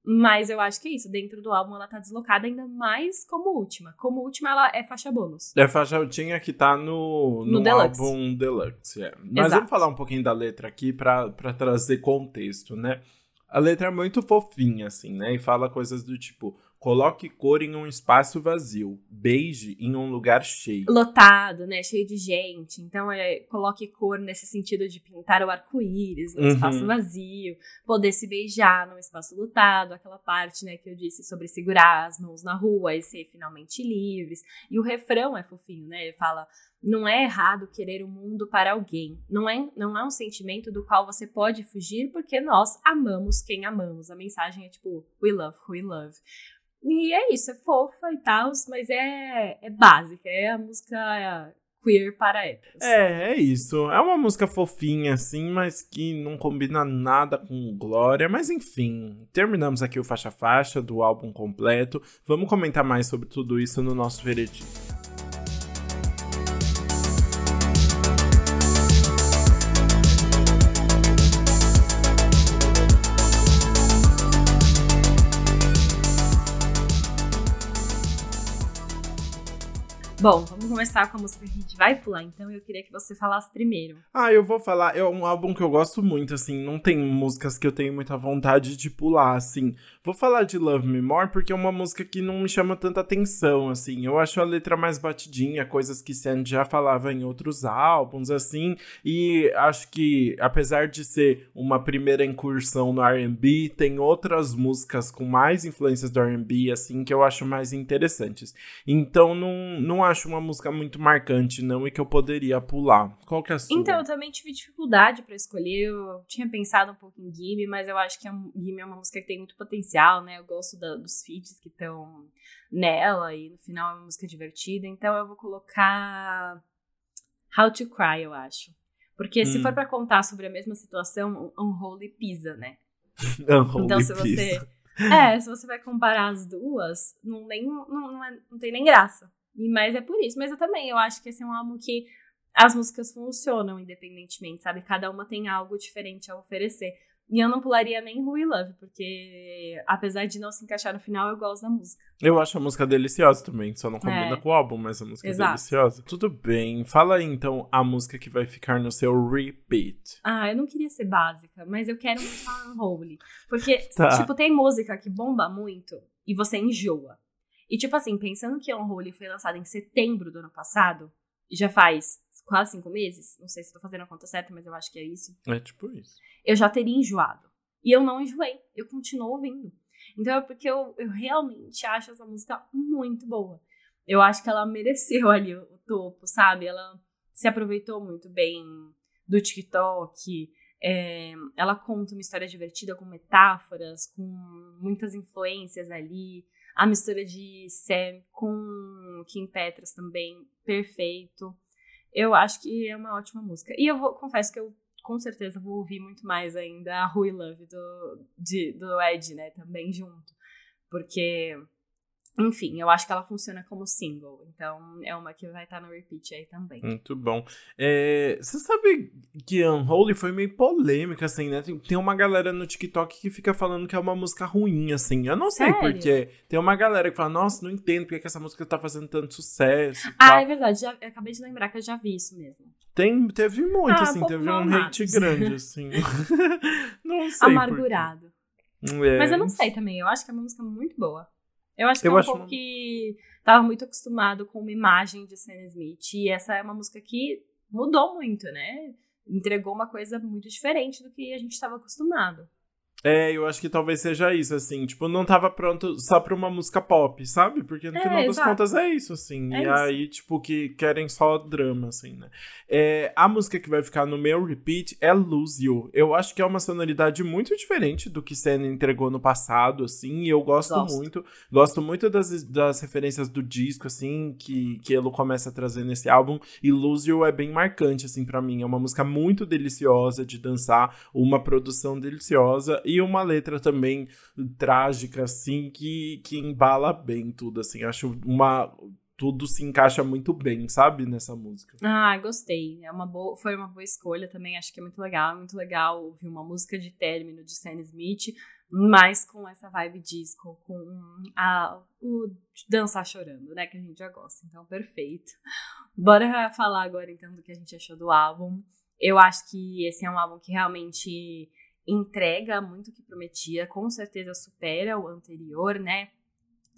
Mas eu acho que é isso. Dentro do álbum ela tá deslocada ainda mais como última. Como última, ela é faixa bônus. É faixa tinha que tá no, no, no Deluxe. álbum Deluxe. É. Mas Exato. vamos falar um pouquinho da letra aqui para trazer contexto, né? A letra é muito fofinha, assim, né? E fala coisas do tipo: Coloque cor em um espaço vazio. Beije em um lugar cheio. Lotado, né? Cheio de gente. Então, é, coloque cor nesse sentido de pintar o arco-íris num uhum. espaço vazio. Poder se beijar num espaço lotado. Aquela parte, né, que eu disse sobre segurar as mãos na rua e ser finalmente livres. E o refrão é fofinho, né? Ele fala não é errado querer o mundo para alguém. Não é, não é um sentimento do qual você pode fugir porque nós amamos quem amamos. A mensagem é tipo, we love who we love. E é isso, é fofa e tal, mas é, é básica, é a música queer para héteros. É, é isso. É uma música fofinha, assim, mas que não combina nada com Glória. Mas enfim, terminamos aqui o faixa-faixa do álbum completo. Vamos comentar mais sobre tudo isso no nosso veredito. Bom, vamos começar com a música que a gente vai pular, então eu queria que você falasse primeiro. Ah, eu vou falar, é um álbum que eu gosto muito, assim, não tem músicas que eu tenho muita vontade de pular, assim. Vou falar de Love Me More porque é uma música que não me chama tanta atenção, assim. Eu acho a letra mais batidinha, coisas que Sandy já falava em outros álbuns, assim, e acho que, apesar de ser uma primeira incursão no R&B, tem outras músicas com mais influências do R&B, assim, que eu acho mais interessantes. Então, não, não acho acho uma música muito marcante, não, e que eu poderia pular. Qual que é a sua? Então, eu também tive dificuldade para escolher. Eu tinha pensado um pouco em Gimme, mas eu acho que a Gimme é uma música que tem muito potencial, né? Eu gosto da, dos feats que estão nela, e no final é uma música divertida. Então, eu vou colocar How to Cry, eu acho. Porque se Hum. for pra contar sobre a mesma situação, Unholy pisa, né? (laughs) Unholy então, se você. É, se você vai comparar as duas, não, nem, não, não, é- não tem nem graça. E, mas é por isso. Mas eu também, eu acho que esse é um álbum que as músicas funcionam independentemente, sabe? Cada uma tem algo diferente a oferecer. E eu não pularia nem Who We Love, porque apesar de não se encaixar no final, eu gosto da música. Eu acho a música deliciosa também, só não combina É. com o álbum, mas a música é Exato. deliciosa. Tudo bem. Fala aí então a música que vai ficar no seu repeat. Ah, eu não queria ser básica, mas eu quero muito (laughs) a Unholy. Porque, Tá. tipo, tem música que bomba muito e você enjoa. E, tipo assim, pensando que Unholy foi lançada em setembro do ano passado, e já faz quase cinco meses, não sei se tô fazendo a conta certa, mas eu acho que é isso, É tipo isso. eu já teria enjoado. E eu não enjoei, eu continuo ouvindo. Então é porque eu, eu realmente acho essa música muito boa. Eu acho que ela mereceu ali o, o topo, sabe? Ela se aproveitou muito bem do TikTok. é, ela conta uma história divertida com metáforas, com muitas influências ali. A mistura de Sam com Kim Petras também, perfeito. Eu acho que é uma ótima música. E eu vou, confesso que eu com certeza vou ouvir muito mais ainda a We Love do, de, do Ed, né? Também junto. Porque, enfim, eu acho que ela funciona como single. Então é uma que vai estar no repeat aí também. Muito bom. É, Você sabe que Unholy foi meio polêmica, assim, né? Tem, tem uma galera no TikTok que fica falando que é uma música ruim, assim. Eu não sei Sério? porquê. Tem uma galera que fala, nossa, não entendo porque que essa música tá fazendo tanto sucesso. Ah, tal. é verdade. Já, eu acabei de lembrar que eu já vi isso mesmo. Tem, teve muito, Ah, assim, teve um hate grande, (laughs) assim. (laughs) não sei. Amargurado. É, Mas eu não sei também. Eu acho que é uma música muito boa. Eu acho que Eu é um acho uma- que tava muito acostumado com uma imagem de Sam Smith. E essa é uma música que mudou muito, né? Entregou uma coisa muito diferente do que a gente estava acostumado. É, eu acho que talvez seja isso, assim. Tipo, não tava pronto só pra uma música pop, sabe? Porque no É, final das exato. contas é isso, assim. É e isso. aí, tipo, que querem só drama, assim, né? É, a música que vai ficar no meu repeat é Lose You. Eu acho que é uma sonoridade muito diferente do que Senna entregou no passado, assim. E eu gosto, Gosto. muito. Gosto muito das, das referências do disco, assim, que, que ele começa a trazer nesse álbum. E Lose You é bem marcante, assim, pra mim. É uma música muito deliciosa de dançar, uma produção deliciosa e uma letra também trágica, assim, que, que embala bem tudo, assim. Acho uma. Tudo se encaixa muito bem, sabe, nessa música. Ah, gostei. É uma boa, foi uma boa escolha também. Acho que é muito legal. É muito legal ouvir uma música de término de Sam Smith, mas com essa vibe disco, com a, o dançar chorando, né? Que a gente já gosta. Então, perfeito. Bora falar agora então do que a gente achou do álbum. Eu acho que esse é um álbum que realmente entrega muito o que prometia, com certeza supera o anterior, né?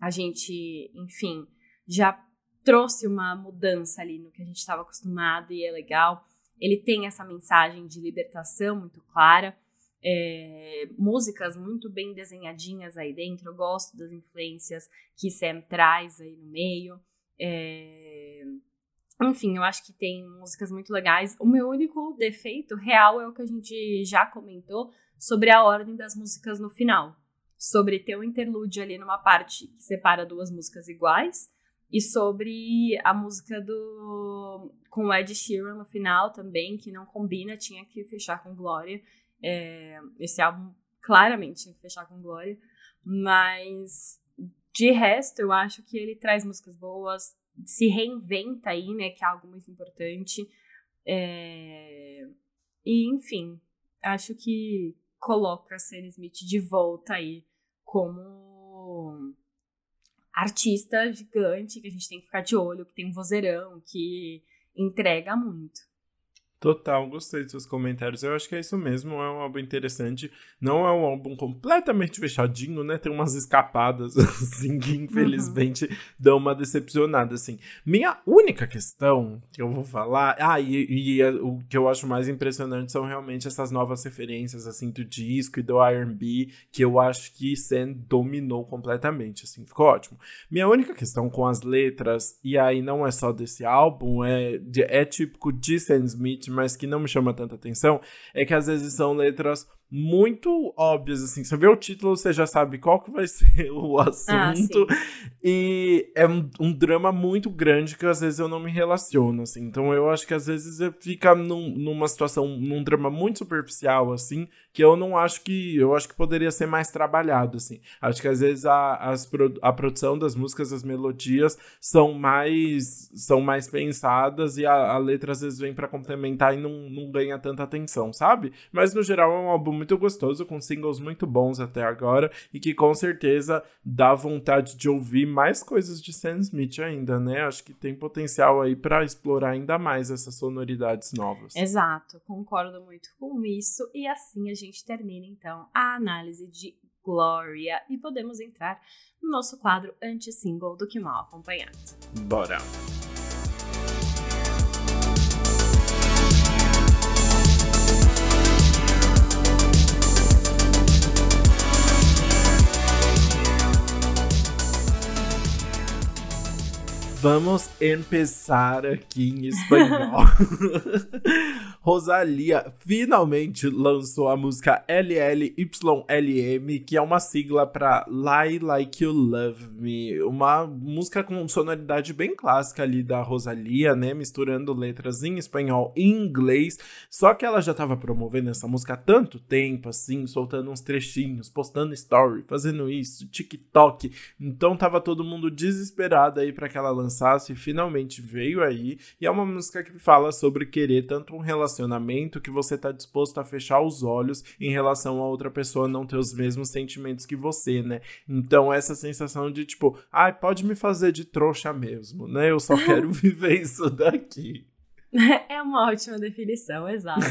A gente, enfim, já trouxe uma mudança ali no que a gente estava acostumado e é legal. Ele tem essa mensagem de libertação muito clara, é, músicas muito bem desenhadinhas aí dentro. Eu gosto das influências que Sam traz aí no meio. É, enfim, eu acho que tem músicas muito legais. O meu único defeito real é o que a gente já comentou sobre a ordem das músicas no final. Sobre ter um interlúdio ali numa parte que separa duas músicas iguais. E sobre a música do. com o Ed Sheeran no final também, que não combina, tinha que fechar com Glória. É, esse álbum claramente tinha que fechar com Glória. Mas de resto, eu acho que ele traz músicas boas, se reinventa aí, né? Que é algo muito importante. É, E, enfim, acho que coloca Sam Smith de volta aí como artista gigante que a gente tem que ficar de olho, que tem um vozeirão, que entrega muito. Total, gostei dos seus comentários. Eu acho que é isso mesmo, é um álbum interessante. Não é um álbum completamente fechadinho, né? Tem umas escapadas, (laughs) assim, que infelizmente dão uma decepcionada, assim. Minha única questão que eu vou falar... Ah, e, e é- o que eu acho mais impressionante são realmente essas novas referências, assim, do disco e do R&B, que eu acho que Sam dominou completamente, assim. Ficou ótimo. Minha única questão com as letras, e aí não é só desse álbum, é, é típico de Sam Smith, mas que não me chama tanta atenção, é que às vezes são letras muito óbvias, assim. Você vê o título, você já sabe qual que vai (laughs) ser o assunto. Ah, e é um, um, drama muito grande que às vezes eu não me relaciono, assim. Então eu acho que às vezes fica num, numa situação, num drama muito superficial, assim, que eu não acho que. Eu acho que poderia ser mais trabalhado, assim. Acho que às vezes a, as, a produção das músicas, as melodias são mais são mais pensadas e a, a letra às vezes vem para complementar e não, não ganha tanta atenção, sabe? Mas no geral é um álbum muito gostoso, com singles muito bons até agora e que com certeza dá vontade de ouvir mais coisas de Sam Smith ainda, né? Acho que tem potencial aí para explorar ainda mais essas sonoridades novas. Exato, concordo muito com isso e assim a gente termina então a análise de Gloria e podemos entrar no nosso quadro anti-single do Que Mal Acompanhado. Bora! Vamos começar aqui em espanhol. (laughs) Rosalia finalmente lançou a música LLYLM, que é uma sigla para Lie Like You Love Me, uma música com sonoridade bem clássica ali da Rosalia, né, misturando letras em espanhol e inglês. Só que ela já estava promovendo essa música há tanto tempo, assim, soltando uns trechinhos, postando story, fazendo isso, TikTok. Então tava todo mundo desesperado aí para que ela lançasse lançasse finalmente veio aí. E é uma música que fala sobre querer tanto um relacionamento que você tá disposto a fechar os olhos em relação a outra pessoa não ter os mesmos sentimentos que você, né? Então, essa sensação de tipo, ai, ah, pode me fazer de trouxa mesmo, né? Eu só (laughs) quero viver isso daqui. (laughs) É uma ótima definição, exato.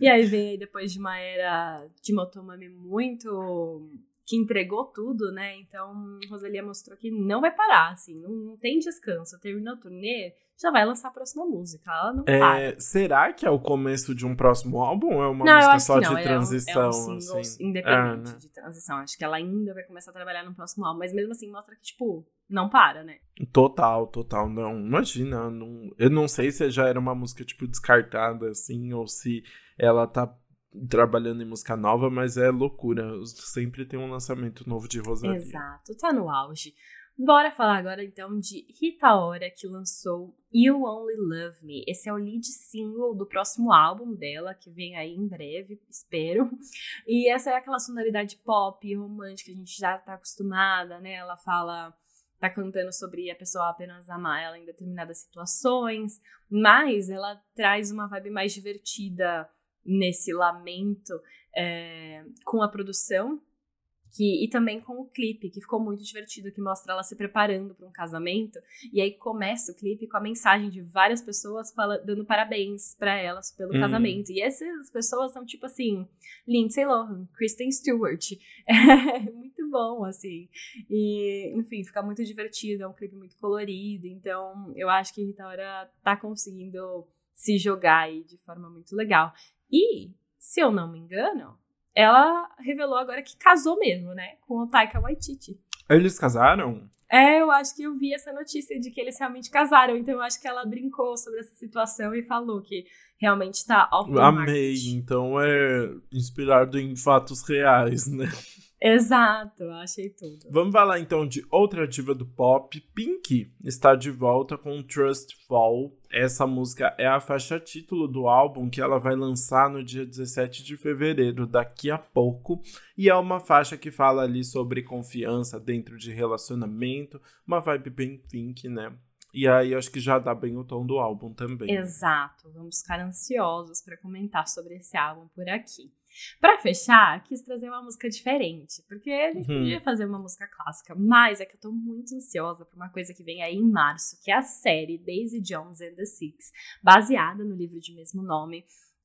e aí vem aí depois de uma era de Motomami muito que entregou tudo, né? Então, Rosalia mostrou que não vai parar, assim, não, não tem descanso. Terminou o turnê, já vai lançar a próxima música. Ela não é, para. Será que é o começo de um próximo álbum ou é uma não, música só de transição? É um, é um assim? independente é, né? de transição. Acho que ela ainda vai começar a trabalhar no próximo álbum, mas mesmo assim mostra que, tipo, não para, né? Total, total. Não, imagina. Não, eu não sei se já era uma música, tipo, descartada, assim, ou se ela tá trabalhando em música nova, mas é loucura. Sempre tem um lançamento novo de Rosalia. Exato, tá no auge. Bora falar agora então de Rita Ora, que lançou You Only Love Me. Esse é o lead single do próximo álbum dela, que vem aí em breve, espero. E essa é aquela sonoridade pop, romântica, a gente já tá acostumada, né? Ela fala tá cantando sobre a pessoa apenas amar ela em determinadas situações, mas ela traz uma vibe mais divertida, nesse lamento é, com a produção que, e também com o clipe, que ficou muito divertido, que mostra ela se preparando para um casamento. E aí começa o clipe com a mensagem de várias pessoas fala, dando parabéns para elas pelo hum. casamento. E essas pessoas são tipo assim, Lindsay Lohan, Kristen Stewart. É (laughs) muito bom, assim. E, enfim, fica muito divertido, é um clipe muito colorido. Então, eu acho que Rita Ora tá conseguindo se jogar aí de forma muito legal. E, se eu não me engano, ela revelou agora que casou mesmo, né? Com o Taika Waititi. Eles casaram? É, eu acho que eu vi essa notícia de que eles realmente casaram. Então eu acho que ela brincou sobre essa situação e falou que realmente tá off Amei. Então é inspirado em fatos reais, né? Exato, achei tudo. Vamos falar então de outra diva do pop. Pink está de volta com Trust Fall. Essa música é a faixa título do álbum que ela vai lançar no dia 17 de fevereiro, daqui a pouco. E é uma faixa que fala ali sobre confiança dentro de relacionamento, uma vibe bem pink, né? E aí acho que já dá bem o tom do álbum também. Exato, vamos ficar ansiosos para comentar sobre esse álbum por aqui. Para fechar, quis trazer uma música diferente, porque a gente uhum. podia fazer uma música clássica, mas é que eu tô muito ansiosa por uma coisa que vem aí em março, que é a série Daisy Jones and the Six, baseada no livro de mesmo nome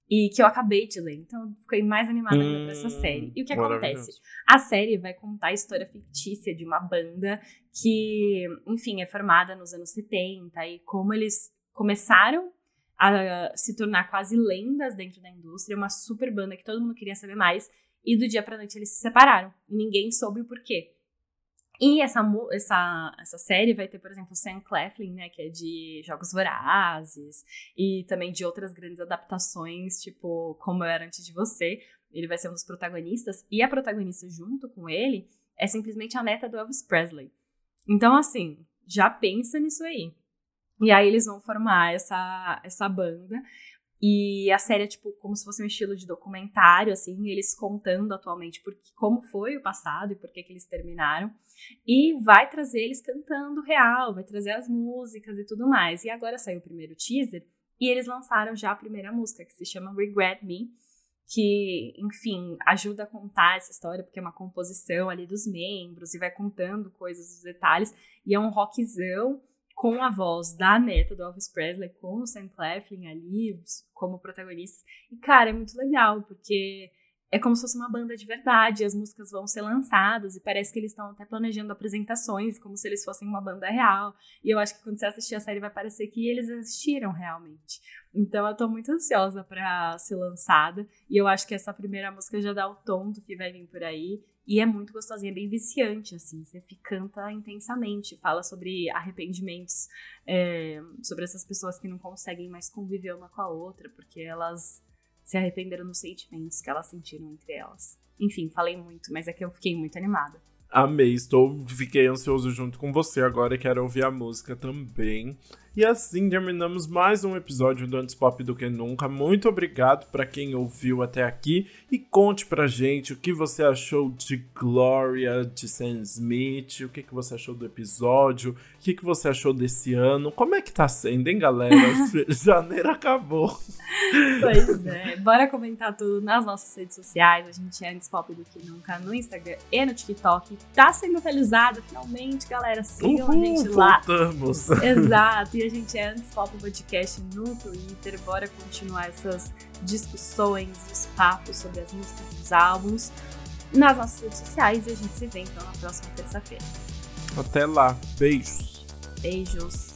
e que eu acabei de ler, então fiquei mais animada ainda hum, pra essa série. E o que acontece? A série vai contar a história fictícia de uma banda que, enfim, é formada nos anos 70 e como eles começaram a se tornar quase lendas dentro da indústria, uma super banda que todo mundo queria saber mais, e do dia pra noite eles se separaram. Ninguém soube o porquê. E essa, essa, essa série vai ter, por exemplo, Sam Claflin, né, que é de Jogos Vorazes, e também de outras grandes adaptações, tipo Como Eu Era Antes de Você. Ele vai ser um dos protagonistas. E a protagonista junto com ele é simplesmente a neta do Elvis Presley. Então, assim, já pensa nisso aí. E aí eles vão formar essa, essa banda. E a série é tipo como se fosse um estilo de documentário, assim, eles contando atualmente porque, como foi o passado e por que, eles terminaram. E vai trazer eles cantando real, vai trazer as músicas e tudo mais. E agora saiu o primeiro teaser e eles lançaram já a primeira música, que se chama Regret Me, que, enfim, ajuda a contar essa história, porque é uma composição ali dos membros e vai contando coisas, os detalhes. E é um rockzão com a voz da neta do Elvis Presley, com o Sam Claflin ali como protagonistas. E, cara, é muito legal, porque é como se fosse uma banda de verdade, as músicas vão ser lançadas e parece que eles estão até planejando apresentações, como se eles fossem uma banda real. E eu acho que quando você assistir a série vai parecer que eles existiram realmente. Então eu tô muito ansiosa para ser lançada e eu acho que essa primeira música já dá o tom do que vai vir por aí. E é muito gostosinha, é bem viciante, assim. Você canta intensamente, fala sobre arrependimentos, é, sobre essas pessoas que não conseguem mais conviver uma com a outra, porque elas se arrependeram dos sentimentos que elas sentiram entre elas. Enfim, falei muito, mas é que eu fiquei muito animada. Amei, estou, fiquei ansioso junto com você agora, quero ouvir a música também. E assim terminamos mais um episódio do Antes Pop do que Nunca. Muito obrigado para quem ouviu até aqui e conte pra gente o que você achou de Gloria, de Sam Smith, o que, que você achou do episódio, o que, que você achou desse ano. Como é que tá sendo, hein, galera? (laughs) (laughs) Janeiro acabou. Pois é, bora comentar tudo nas nossas redes sociais. A gente é Antes Pop do que Nunca no Instagram e no TikTok. Tá sendo atualizado finalmente, galera. Sigam Uhul, a gente lá. Voltamos. Exato a gente é Antes Pop Podcast no Twitter. Bora continuar essas discussões, os papos sobre as músicas dos álbuns nas nossas redes sociais e a gente se vê então na próxima terça-feira. Até lá. Beijos. Beijos.